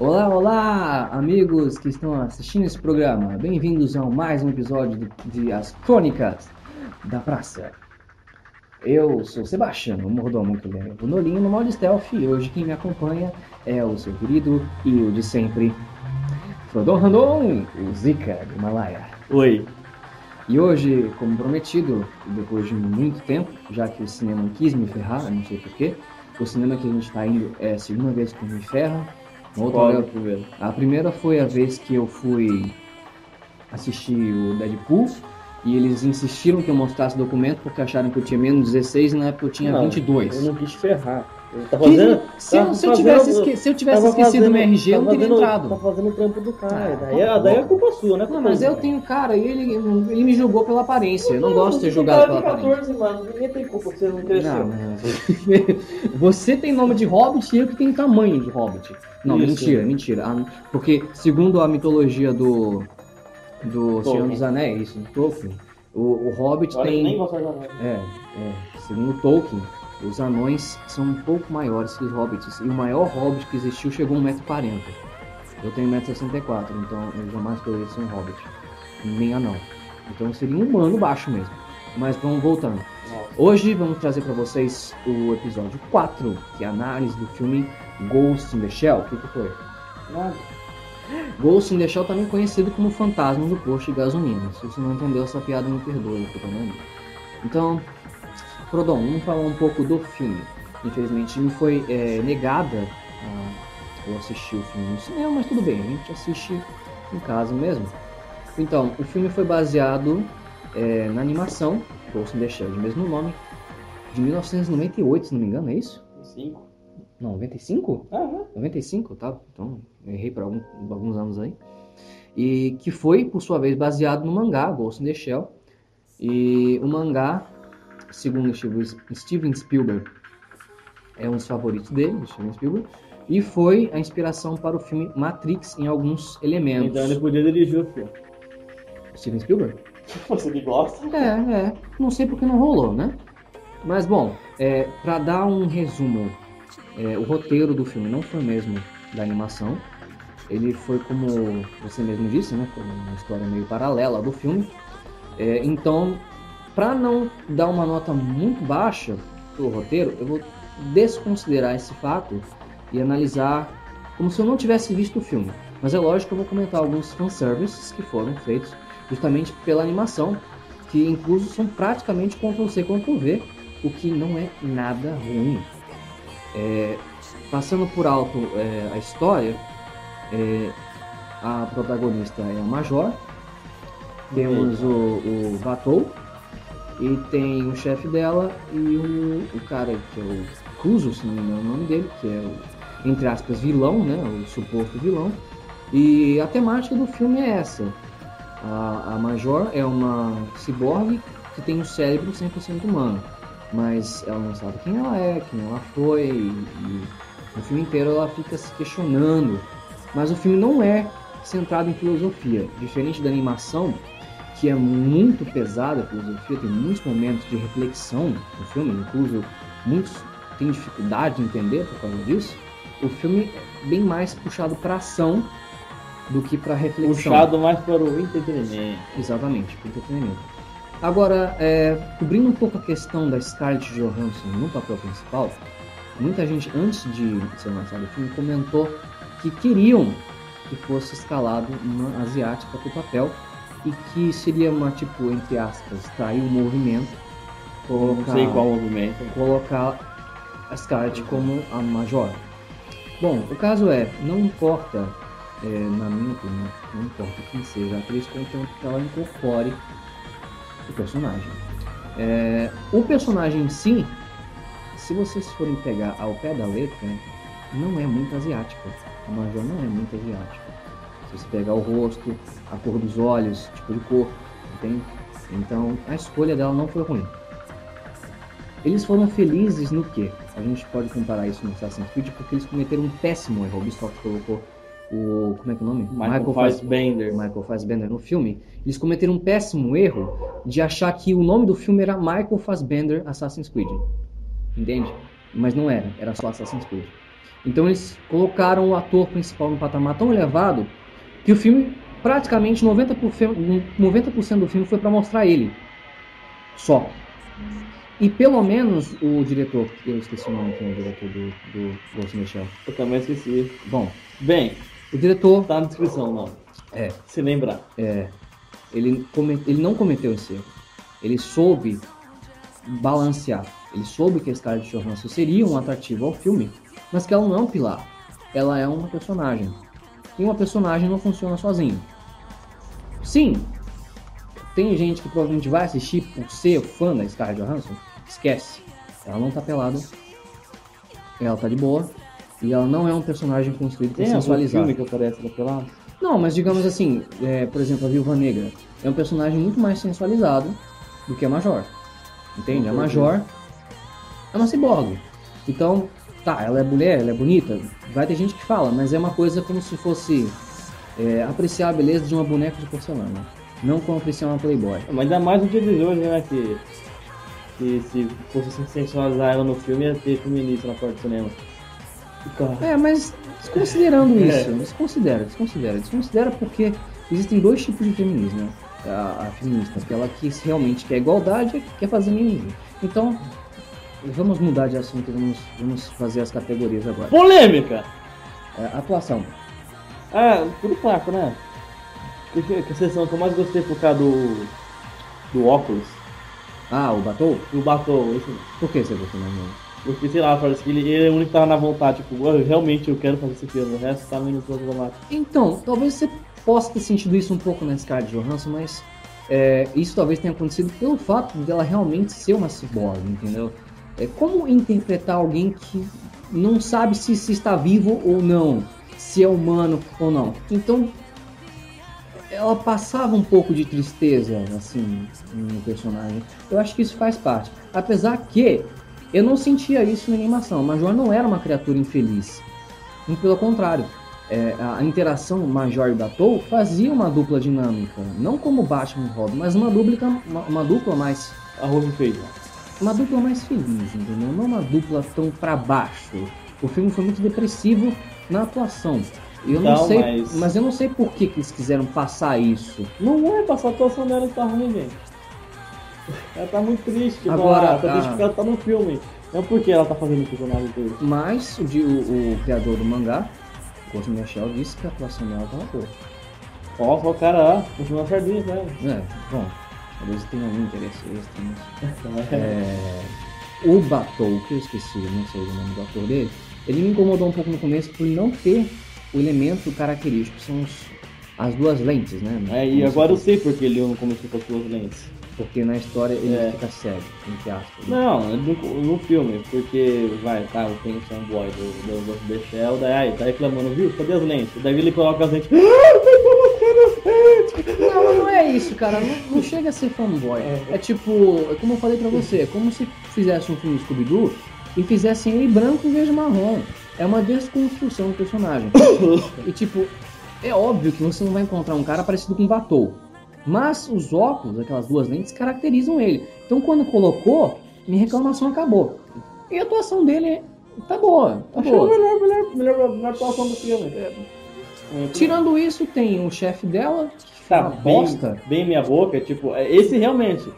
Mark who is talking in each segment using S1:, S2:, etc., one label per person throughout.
S1: Olá, olá, amigos que estão assistindo esse programa. Bem-vindos a mais um episódio de, As Crônicas da Praça. Eu sou Sebastião, o mordomo que leva o Nolinho no modo stealth e hoje quem me acompanha é o seu querido e o de sempre, Frodon Randon, o Zika do Himalaia.
S2: Oi.
S1: E hoje, como prometido, depois de muito tempo, já que o cinema quis me ferrar, não sei porquê, o cinema que a gente está indo é a segunda vez que me ferra. Outra
S2: Qual primeiro?
S1: A primeira foi a vez que eu fui assistir o Deadpool e eles insistiram que eu mostrasse documento porque acharam que eu tinha menos 16 e na época eu tinha
S2: Não,
S1: 22.
S2: Eu não quis ferrar. Eu tá fazendo,
S1: se, eu,
S2: tava
S1: se eu tivesse, esque- se eu tivesse esquecido
S2: fazendo-
S1: meu RG, eu não teria
S2: fazendo-
S1: entrado.
S2: Tá fazendo o trampo do cara.
S1: Ah,
S2: daí,
S1: tá
S2: daí é culpa sua, né?
S1: Não, mas eu tenho cara e ele, ele me julgou pela aparência. Eu não gosto de ser julgado pela aparência.
S2: 14, mano. Ninguém tem culpa que você não cresceu.
S1: Não, não. Você tem nome de hobbit e eu que tenho tamanho de hobbit. Não,
S2: Isso.
S1: mentira, mentira. Ah, Porque, segundo a mitologia do. Do Senhor dos Anéis, do Tolkien, o, o hobbit
S2: Olha, nem
S1: tem.
S2: nada.
S1: É, é. Segundo Tolkien, os anões são um pouco maiores que os hobbits. E o maior hobbit que existiu chegou a 1,40m. Eu tenho 1,64m, então eu jamais poderia ser um hobbit. Nem anão. Então seria um humano baixo mesmo. Mas vamos voltando. Hoje vamos trazer para vocês o episódio 4, que é a análise do filme Ghost in the Shell. O que, que foi?
S2: Nada.
S1: Ghost in the Shell também conhecido como Fantasma do Posto de Gasolina. Se você não entendeu essa piada, me perdoe, eu tô falando. Então, Frodon, vamos falar um pouco do filme. Infelizmente me foi é, negada a, eu assistir o filme no cinema, mas tudo bem, a gente assiste em casa mesmo. Então, o filme foi baseado é, na animação Ghost in the Shell, de mesmo nome, de 1998, se não me engano, é isso?
S2: Cinco.
S1: Não, 95?
S2: Ah, né?
S1: 95, tá? Então, errei por algum- alguns anos aí. E que foi, por sua vez, baseado no mangá Ghost in the Shell. E o mangá, segundo Steven Spielberg, é um dos favoritos dele, Steven Spielberg. E foi a inspiração para o filme Matrix em alguns elementos.
S2: Então ele podia dirigir o filme.
S1: Steven Spielberg?
S2: Você que gosta?
S1: É, é. Não sei porque não rolou, né? Mas bom, é, para dar um resumo, é, o roteiro do filme não foi mesmo da animação. Ele foi como você mesmo disse, né? Foi uma história meio paralela do filme. É, então, para não dar uma nota muito baixa pro roteiro, eu vou desconsiderar esse fato e analisar como se eu não tivesse visto o filme. Mas é lógico que eu vou comentar alguns fanservices que foram feitos justamente pela animação, que incluso são praticamente Ctrl-C, Ctrl-V, o que não é nada ruim. É, passando por alto é, a história, é, a protagonista é a Major, temos o, o Vatou, e tem o chefe dela e o, o cara que é o Kuzo, se não me engano o nome dele, que é o, entre aspas, vilão, né, o suposto vilão. E a temática do filme é essa. A, a Major é uma ciborgue que tem um cérebro 100% humano, mas ela não sabe quem ela é, quem ela foi, e, e no filme inteiro ela fica se questionando. Mas o filme não é centrado em filosofia, diferente da animação, que é muito pesada a filosofia, tem muitos momentos de reflexão no filme, incluso muitos têm dificuldade de entender por causa disso. O filme é bem mais puxado para ação do que para reflexão.
S2: Puxado mais para o entretenimento.
S1: Exatamente, para entretenimento. Agora, é, cobrindo um pouco a questão da Scarlett Johansson no papel principal, muita gente, antes de ser lançado o filme, comentou que queriam que fosse escalado uma asiática para o papel e que seria uma, tipo, entre aspas, trair o movimento,
S2: Não
S1: colocar,
S2: sei qual movimento.
S1: colocar a Scarlett como a Major. Bom, o caso é, não importa, é, na minha opinião, não importa quem seja a atriz, contanto que ela incorpore o personagem. É, o personagem em si, se vocês forem pegar ao pé da letra, não é muito asiática. A Major não é muito asiática. Se você pegar o rosto, a cor dos olhos, tipo de cor, entende? Então a escolha dela não foi ruim. Eles foram felizes no quê? A gente pode comparar isso no Assassin's Creed porque eles cometeram um péssimo erro. O Ubisoft colocou o. Como é que é o nome?
S2: Michael Fassbender.
S1: Michael Fassbender no filme. Eles cometeram um péssimo erro de achar que o nome do filme era Michael Fassbender Assassin's Creed. Entende? Mas não era, era só Assassin's Creed. Então eles colocaram o ator principal num patamar tão elevado que o filme, praticamente 90%, 90 do filme foi para mostrar ele. Só. E pelo menos o diretor, eu esqueci o nome quem é o diretor do, do Ghost Shell.
S2: Eu também esqueci.
S1: Bom,
S2: Bem,
S1: o diretor,
S2: tá na descrição, não.
S1: é,
S2: Se lembrar.
S1: é, ele, come- ele não cometeu esse erro. Ele soube balancear. Ele soube que a Scarlett Johansson seria um atrativo ao filme, mas que ela não é um pilar. Ela é uma personagem. E uma personagem não funciona sozinha. Sim, tem gente que provavelmente vai assistir por ser fã da Scarlett Johansson. Esquece. Ela não tá pelada. Ela tá de boa. E ela não é um personagem construído para
S2: Tem algum
S1: sensualizar.
S2: filme que aparece da pelada?
S1: Não, mas digamos assim, é, por exemplo, a Viúva Negra é um personagem muito mais sensualizado do que a Major. Entende? A Major é uma ciborgue. Então, tá, ela é mulher, ela é bonita, vai ter gente que fala, mas é uma coisa como se fosse é, apreciar a beleza de uma boneca de porcelana. Não como apreciar uma Playboy.
S2: Mas ainda mais no dia de hoje, né? Que, que se fosse sensualizar ela no filme, ia ter feminista na porta do cinema.
S1: É, mas desconsiderando
S2: É.
S1: isso, desconsidera, desconsidera, desconsidera porque existem dois tipos de feminismo, né? A, a feminista, aquela que realmente quer igualdade e quer fazer mimimi. Então, vamos mudar de assunto, vamos, vamos fazer as categorias agora.
S2: Polêmica!
S1: É, atuação.
S2: Ah, tudo fraco, né? Que, que, que sessão que eu mais gostei por causa do. do óculos,
S1: Ah, o Batou?
S2: do batom, isso mesmo.
S1: Por que você gostou mais dele?
S2: Porque, sei lá, parece que ele, ele é o único que tava na vontade, tipo, "Ué, realmente eu quero fazer esse filme, o resto tá meio problemático.
S1: Então, talvez você possa ter sentido isso um pouco na Scarlett Johansson, mas é, isso talvez tenha acontecido pelo fato dela realmente ser uma cyborg, entendeu? É, como interpretar alguém que não sabe se, se está vivo ou não, se é humano ou não? Então, ela passava um pouco de tristeza, assim, no personagem. Eu acho que isso faz parte. Apesar que eu não sentia isso na animação. Major não era uma criatura infeliz. Muito pelo contrário. É, a interação Major e Batou fazia uma dupla dinâmica. Não como Batman e Robin, mas uma dupla, uma, uma dupla mais.
S2: Arroz e feijão.
S1: Uma dupla mais feliz, entendeu? Não uma dupla tão pra baixo. O filme foi muito depressivo na atuação. Eu não sei,
S2: mas-
S1: mas... eu não sei por que, que eles quiseram passar isso.
S2: Não é passar a atuação dela tá ruim, gente. Ela tá muito triste,
S1: Agora,
S2: Agora, tá triste
S1: ah.
S2: porque ela tá no filme. Não porque ela tá fazendo o personagem dele.
S1: Mas o, o, o criador do mangá, the Shell, disse que a atuação dela tava boa.
S2: Ó, o cara, continua sardinha, né?
S1: É, bom, talvez tenha algum interesse extra nisso.
S2: É.
S1: É, o Batou, que eu esqueci, não sei o nome do ator dele, ele me incomodou um pouco no começo por não ter o elemento característico, que são os- as duas lentes, né?
S2: É, e
S1: Como
S2: agora eu
S1: se
S2: sei porque ele não começou com as duas lentes.
S1: Porque na história ele
S2: É.
S1: fica cego, entre aspas. né?
S2: Não, no, no filme, porque vai, tá, tem o fanboy do, do the Shell, daí aí, tá reclamando, viu? Cadê as lentes? Daí ele coloca as lentes. Ah, tá colocando as lentes!
S1: É isso, cara. Não, não chega a ser fanboy.
S2: É.
S1: É tipo, é como eu falei pra você, é como se fizesse um filme Scooby-Doo e fizessem ele branco em vez de marrom. É uma desconstrução do personagem. E tipo, é óbvio que você não vai encontrar um cara parecido com o Batou. Mas os óculos, aquelas duas lentes, caracterizam ele. Então quando colocou, minha reclamação acabou. E a atuação dele tá boa, tá
S2: Achei
S1: boa.
S2: melhor, melhor, melhor, melhor atuação do filme. É,
S1: Tirando isso, tem o chefe dela, que
S2: tá
S1: uma
S2: bem,
S1: bosta.
S2: bem minha boca, tipo, é, esse realmente,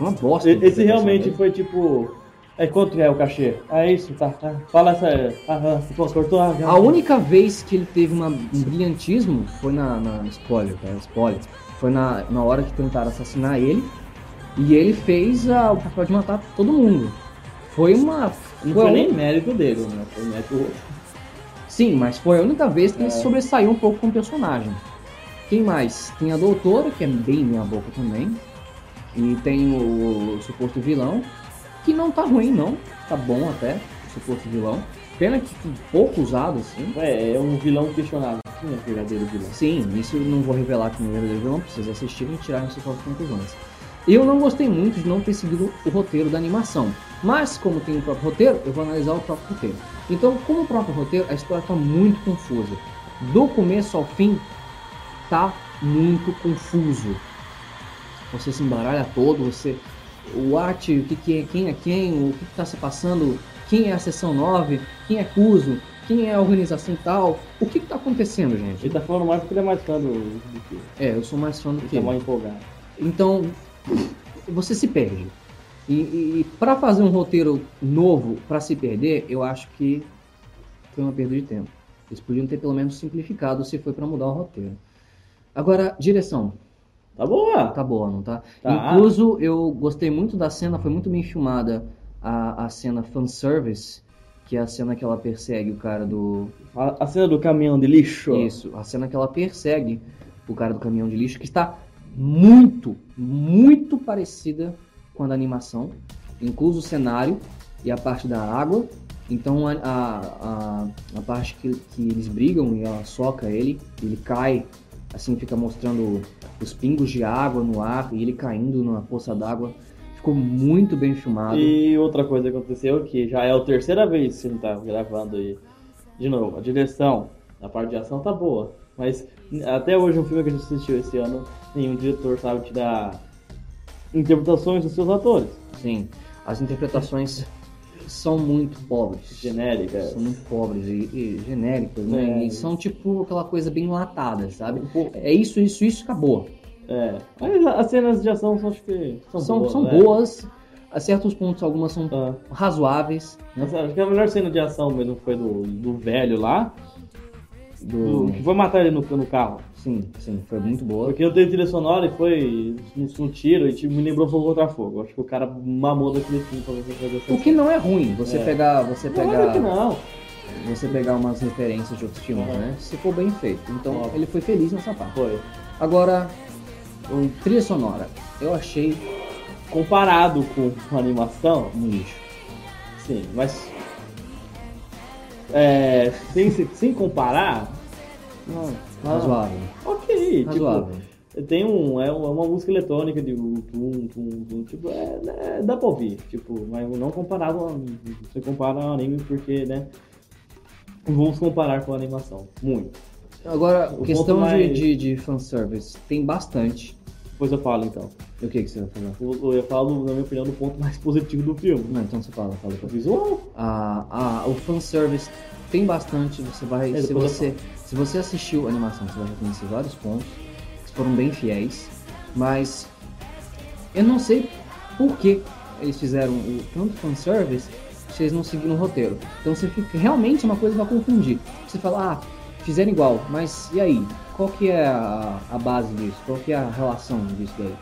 S1: uma bosta.
S2: esse realmente foi tipo, é quanto é o cachê? Ah, é isso, tá, tá. Fala essa, aham, pô, cortou a...
S1: A única vez que ele teve uma- um brilhantismo foi na, na spoiler, tá? Spoiler. Foi na, na hora que tentaram assassinar ele e ele fez a- o papel de matar todo mundo. Foi uma.
S2: Não
S1: foi
S2: foi nem mérito dele, né? Foi mérito.
S1: Sim, mas foi a única vez que ele
S2: É.
S1: sobressaiu um pouco com o personagem. Quem mais? Tem a doutora, que é bem minha boca também. E tem o, suposto vilão, que não tá ruim não, tá bom até, o suposto vilão. Pena que pouco usado, assim.
S2: É, é um vilão questionável. Quem é o verdadeiro vilão?
S1: Sim, isso eu não vou revelar aqui no verdadeiro vilão, precisa assistir e tirar suas próprias conclusões. Eu não gostei muito de não ter seguido o roteiro da animação, mas como tem o próprio roteiro, eu vou analisar o próprio roteiro. Então, como o próprio roteiro, a história está muito confusa. Do começo ao fim, tá muito confuso. Você se embaralha todo, você. O arte, o que, que é, quem é quem, o que está se passando, quem é a seção 9, quem é Cuso. quem é a organização tal, o que que tá acontecendo, gente?
S2: Ele tá falando mais porque ele é mais fã do, do que.
S1: É, eu sou mais fã do
S2: Ele
S1: que
S2: tá mais empolgado.
S1: Então, você se perde. E, e, para fazer um roteiro novo, para se perder, eu acho que foi uma perda de tempo. Eles podiam ter pelo menos simplificado se foi para mudar o roteiro. Agora, direção.
S2: Tá boa!
S1: Tá boa, não tá?
S2: Tá.
S1: Incluso, eu gostei muito da cena, foi muito bem filmada a, a cena fanservice, que é a cena que ela persegue o cara do,
S2: A, a cena do caminhão de lixo.
S1: isso, a cena que ela persegue o cara do caminhão de lixo, que está muito, muito parecida com a da animação, incluso o cenário e a parte da água. Então a, a, a, a parte que, que eles brigam e ela soca ele, ele cai, assim fica mostrando os pingos de água no ar e ele caindo na poça d'água. Ficou muito bem filmado.
S2: E outra coisa que aconteceu, que já é a terceira vez que ele tá gravando aí. De novo, a direção, a parte de ação tá boa. Mas até hoje, um filme que a gente assistiu esse ano, nenhum diretor sabe te dar interpretações dos seus atores.
S1: Sim, as interpretações são muito pobres.
S2: Genéricas.
S1: São muito pobres e, e genéricas, né?
S2: É.
S1: E são tipo aquela coisa bem latada, sabe?
S2: Um
S1: É isso, isso, isso, acabou.
S2: É. Mas as cenas de ação são, acho que são,
S1: São,
S2: boas.
S1: são
S2: né?
S1: boas, a certos pontos algumas são
S2: Ah.
S1: razoáveis. Né?
S2: Mas acho que a melhor cena de ação mesmo foi do, do velho lá,
S1: Do...
S2: do, que foi matar ele no, no carro.
S1: Sim, sim, foi muito boa.
S2: Porque eu tenho trilha sonora e foi no, no tiro e tipo, me lembrou Fogo contra Fogo. Acho que o cara mamou daquele filme pra você fazer essa
S1: O que não é ruim, você
S2: É.
S1: pegar, você
S2: Não, é
S1: pegar,
S2: que não.
S1: você pegar umas referências de outros filmes,
S2: Uhum.
S1: né? Se for bem feito. Então ele foi feliz nessa parte.
S2: Foi.
S1: Agora, o trilha sonora, eu achei
S2: Comparado com a animação,
S1: um lixo.
S2: sim, mas. É, sem, sem comparar, não, não.
S1: Razoável.
S2: ok.
S1: Razoável.
S2: Tipo, tem um. É uma música eletrônica de tum, tum, tum, tipo, é, é, dá pra ouvir, tipo, mas não comparado a, você compara ao anime porque, né? Vamos comparar com a animação. Muito.
S1: Agora,
S2: O
S1: questão
S2: ponto
S1: de,
S2: mais-
S1: de, de fanservice, tem bastante.
S2: Depois eu falo então.
S1: O que, que você vai falar?
S2: Eu, eu do- na minha opinião, do ponto mais positivo do filme.
S1: Não, então você fala, fala
S2: O visual.
S1: A, a, o fanservice tem bastante, você vai.
S2: É,
S1: se, você, se você assistiu a animação, você vai reconhecer vários pontos que foram bem fiéis, mas eu não sei por que eles fizeram o tanto fanservice se eles não seguiram o roteiro. Então você fica. Realmente é uma coisa vai confundir. Você fala, ah, fizeram igual, mas e aí? Qual que é a, a base disso? Qual que é a relação disso daí?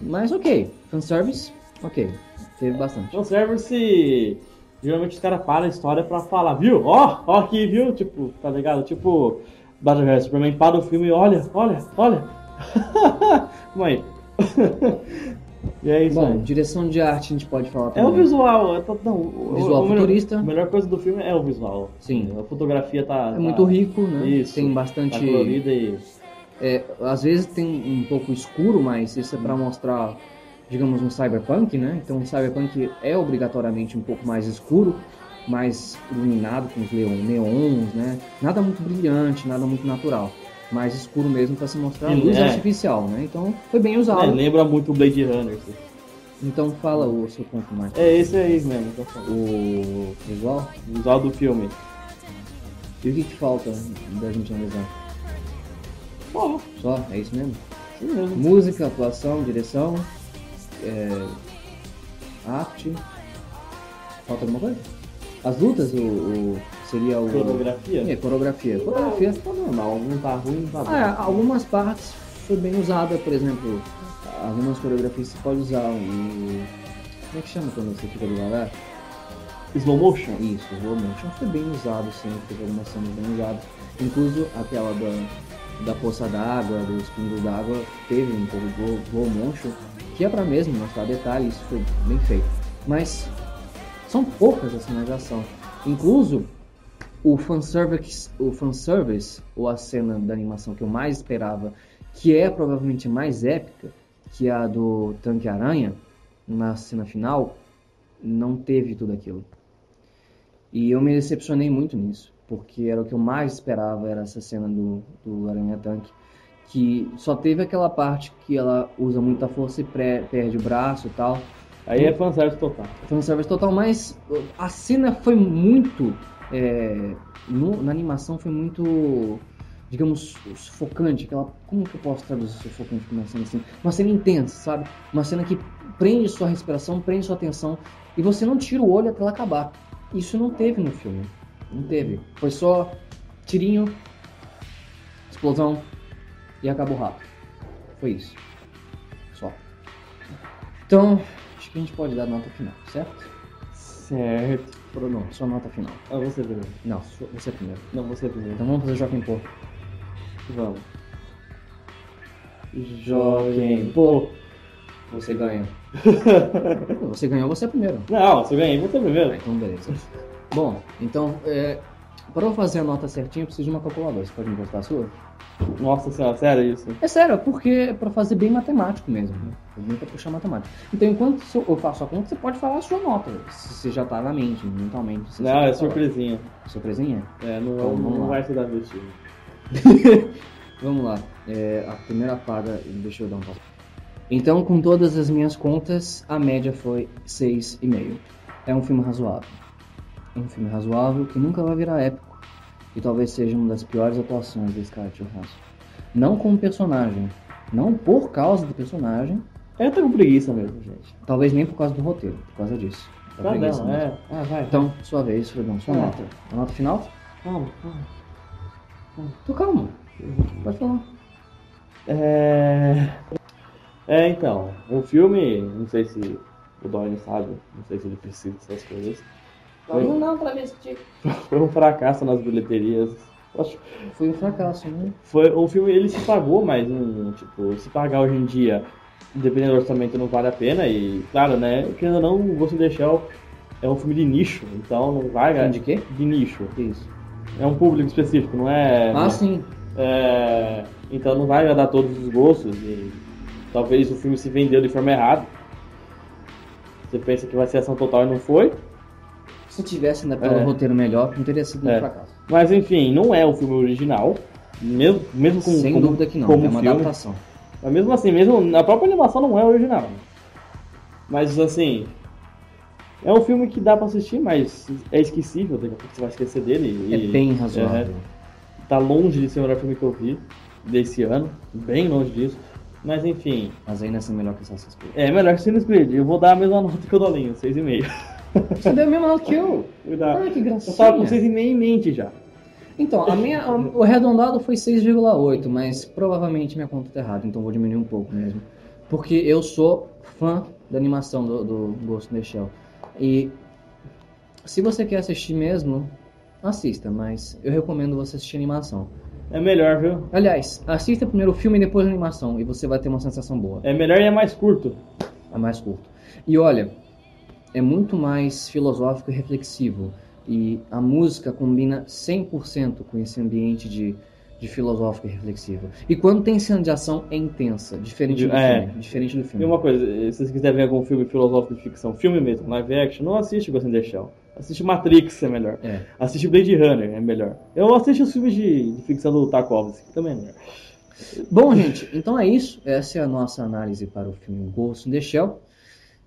S1: Mas ok, fanservice, ok. Teve bastante.
S2: Se. Geralmente os caras param a história pra falar, viu? Ó, ó aqui, viu? Tipo, tá ligado? Tipo, Batman Superman para o filme e olha, olha, olha. Calma aí. e é isso
S1: Bom,
S2: aí.
S1: direção de arte a gente pode falar
S2: É
S1: também.
S2: o visual, é, não, o-
S1: Visual
S2: o melhor-
S1: futurista.
S2: A melhor coisa do filme é o visual.
S1: Sim.
S2: A fotografia tá.
S1: É muito rico, né?
S2: Isso.
S1: Tem
S2: Tá
S1: bastante.
S2: colorida e.
S1: é, às vezes tem um pouco escuro, mas isso é pra mostrar, digamos, um cyberpunk, né? Então o cyberpunk é obrigatoriamente um pouco mais escuro, mais iluminado com os neons, né? Nada muito brilhante, nada muito natural. Mais escuro mesmo para se mostrar
S2: Sim,
S1: luz
S2: é.
S1: artificial, né? Então foi bem
S2: É,
S1: usado.
S2: lembra muito o Blade Runner. assim.
S1: Então fala o seu ponto mais.
S2: É esse aí mesmo. falo.
S1: O visual?
S2: O visual do filme.
S1: E o que, que falta da gente analisar?
S2: Bom,
S1: Só? É isso mesmo?
S2: sim mesmo.
S1: Música, atuação, direção, é, arte. Falta alguma coisa? As lutas, o, o- seria o.
S2: Coreografia?
S1: É, coreografia. Coreografia.
S2: Tá normal, não tá ruim, não tá bom.
S1: Ah, é, algumas partes foi bem usada, por exemplo, algumas coreografias você pode usar o. Como é que chama quando você fica devagar?
S2: Slow motion?
S1: Isso, o slow motion foi bem usado, sim, teve algumas cenas bem usadas. Incluso aquela da, da poça d'água, dos pingos d'água, teve um pouco de slow, slow motion, que é pra mesmo mostrar detalhes, isso foi bem feito. Mas são poucas as cenas de ação. Incluso o fanservice, o fanservice, ou a cena da animação que eu mais esperava, que é provavelmente mais épica, que é a do Tanque Aranha, na cena final, não teve tudo aquilo. E eu me decepcionei muito nisso, porque era o que eu mais esperava, era essa cena do, do Aranha Tanque, que só teve aquela parte que ela usa muita força e pré- perde o braço e tal.
S2: Aí é fanservice total.
S1: Fanservice total, mas a cena foi muito é, no- na animação foi muito, digamos, sufocante. Aquela, como que eu posso traduzir sufocante com uma cena assim? Uma cena intensa, sabe? Uma cena que prende sua respiração, prende sua atenção e você não tira o olho até ela acabar. Isso não teve no filme. Não teve. Foi só tirinho, explosão e acabou rápido. Foi isso. Só. Então, acho que a gente pode dar nota final, certo?
S2: Certo.
S1: Bruno, sua nota final.
S2: Ah, você primeiro.
S1: Não, você primeiro.
S2: Não, você primeiro.
S1: Então vamos fazer Joaquim Pô.
S2: Vamos.
S1: Joaquim Pô. Você ganha. você ganhou, você é primeiro.
S2: Não, você ganhei, você
S1: Ah,
S2: primeiro.
S1: então beleza. Bom, então, é, para eu fazer a nota certinha, eu preciso de uma calculadora. Você pode me emprestar a sua?
S2: Nossa senhora, sério isso?
S1: É sério, porque é pra fazer bem matemático mesmo. Né? É bem pra puxar matemática. Então, enquanto eu faço a conta, você pode falar a sua nota. Se você já tá na mente, mentalmente.
S2: Não, é
S1: falar.
S2: surpresinha.
S1: Surpresinha?
S2: É, não,
S1: Então, vamos
S2: não vai ser da vestido.
S1: Vamos lá. É, a primeira paga, deixa eu dar um passo. Então, com todas as minhas contas, a média foi 6,5. É um filme razoável. É um filme razoável que nunca vai virar épico. E talvez seja uma das piores atuações da Scarlett Johansson. Não como personagem. Não por causa do personagem.
S2: Eu tô com preguiça mesmo, gente.
S1: Talvez nem por causa do roteiro. Por causa disso.
S2: Tá
S1: preguiça
S2: não,
S1: mesmo.
S2: é. Ah, vai.
S1: Então, sua vez, Fredão. Sua
S2: É.
S1: nota. A nota final?
S2: Calma, calma.
S1: Tô calmo. Pode falar.
S2: É... É, então, o filme, não sei se o Dorian sabe, não sei se ele precisa dessas coisas, Foi.
S1: não, travesti.
S2: foi um fracasso nas bilheterias. Acho
S1: Foi um fracasso, né?
S2: Foi um filme, ele se pagou, mas um, tipo, se pagar hoje em dia, dependendo do orçamento, não vale a pena. E, claro, né, querendo ou não, o the Shell é um filme de nicho, então não vai
S1: Filme de quê?
S2: De nicho.
S1: Isso?
S2: É um público específico, não é.
S1: Ah, sim.
S2: é, então não vai agradar todos os gostos e talvez o filme se vendeu de forma errada. Você pensa que vai ser ação total e não foi.
S1: Se tivesse ainda pelo
S2: É.
S1: roteiro melhor, não teria sido um
S2: É.
S1: fracasso.
S2: Mas enfim, não é o filme original. Mesmo, mesmo com
S1: Sem
S2: como,
S1: dúvida que não, é uma
S2: filme.
S1: adaptação.
S2: Mas mesmo assim, mesmo a própria animação não é original. Mas assim, é um filme que dá pra assistir, mas é esquecível, daqui a pouco você vai esquecer dele.
S1: É
S2: e
S1: bem razoável.
S2: tá longe de ser o melhor filme que eu vi desse ano, bem longe disso. Mas enfim,
S1: Mas ainda assim melhor que Assassin's Creed.
S2: é melhor que Assassin's Creed. Eu vou dar a mesma nota que o Dolinho, 6,5.
S1: Você deu a mesma nota que eu.
S2: Dar-
S1: Ah, que
S2: Eu
S1: gracinha.
S2: tava com 6,5 em mente já.
S1: Então, a minha, a- o arredondado foi 6,8, mas provavelmente minha conta tá errada, então vou diminuir um pouco mesmo. Porque eu sou fã da animação do, do Ghost in the Shell. E se você quer assistir mesmo, assista, mas eu recomendo você assistir a animação.
S2: É melhor, viu?
S1: Aliás, assista primeiro o filme e depois a animação, e você vai ter uma sensação boa.
S2: É melhor e é mais curto.
S1: É mais curto. E olha, é muito mais filosófico e reflexivo. E a música combina 100% com esse ambiente de, de filosófico e reflexivo. E quando tem cena de ação, é intensa, diferente do
S2: É.
S1: filme. Diferente do
S2: E
S1: filme.
S2: uma coisa, se você quiser ver algum filme filosófico de ficção, filme mesmo, live action, não assiste Ghost in the Shell. Assiste Matrix, é melhor.
S1: É.
S2: Assiste Blade Runner, é melhor. Eu assisto os filmes de, de ficção do Tarkovsky, que também é melhor.
S1: Bom, gente, então é isso. Essa é a nossa análise para o filme Ghost in the Shell.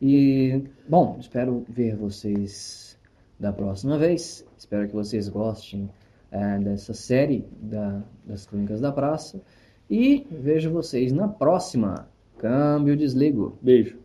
S1: E, bom, espero ver vocês da próxima vez. Espero que vocês gostem eh, dessa série da- das Crônicas da Praça. E vejo vocês na próxima. Câmbio desligo.
S2: Beijo.